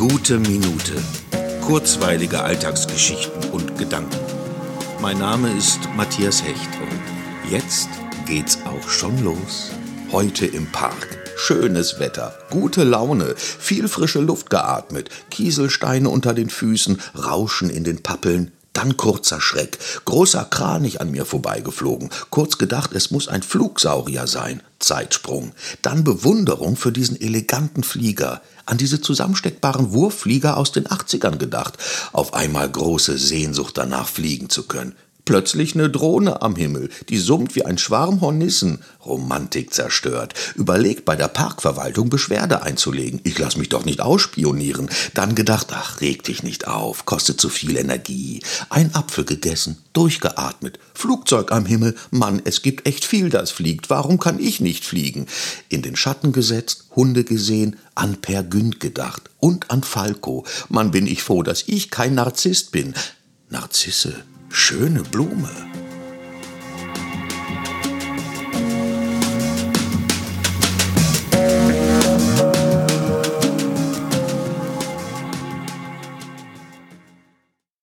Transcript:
Gute Minute. Kurzweilige Alltagsgeschichten und Gedanken. Mein Name ist Matthias Hecht und jetzt geht's auch schon los. Heute im Park. Schönes Wetter, gute Laune, viel frische Luft geatmet, Kieselsteine unter den Füßen, Rauschen in den Pappeln. Dann kurzer Schreck, großer Kranich an mir vorbeigeflogen, kurz gedacht, es muss ein Flugsaurier sein, Zeitsprung, dann Bewunderung für diesen eleganten Flieger, an diese zusammensteckbaren Wurfflieger aus den 80ern gedacht, auf einmal große Sehnsucht danach fliegen zu können, Plötzlich eine Drohne am Himmel, die summt wie ein Schwarm Hornissen. Romantik zerstört. Überlegt bei der Parkverwaltung Beschwerde einzulegen. Ich lass mich doch nicht ausspionieren. Dann gedacht, ach, reg dich nicht auf, kostet zu viel Energie. Ein Apfel gegessen, durchgeatmet. Flugzeug am Himmel, Mann, es gibt echt viel, das fliegt. Warum kann ich nicht fliegen? In den Schatten gesetzt, Hunde gesehen, an Per Günd gedacht und an Falco. Mann, bin ich froh, dass ich kein Narzisst bin. Narzisse Schöne Blume.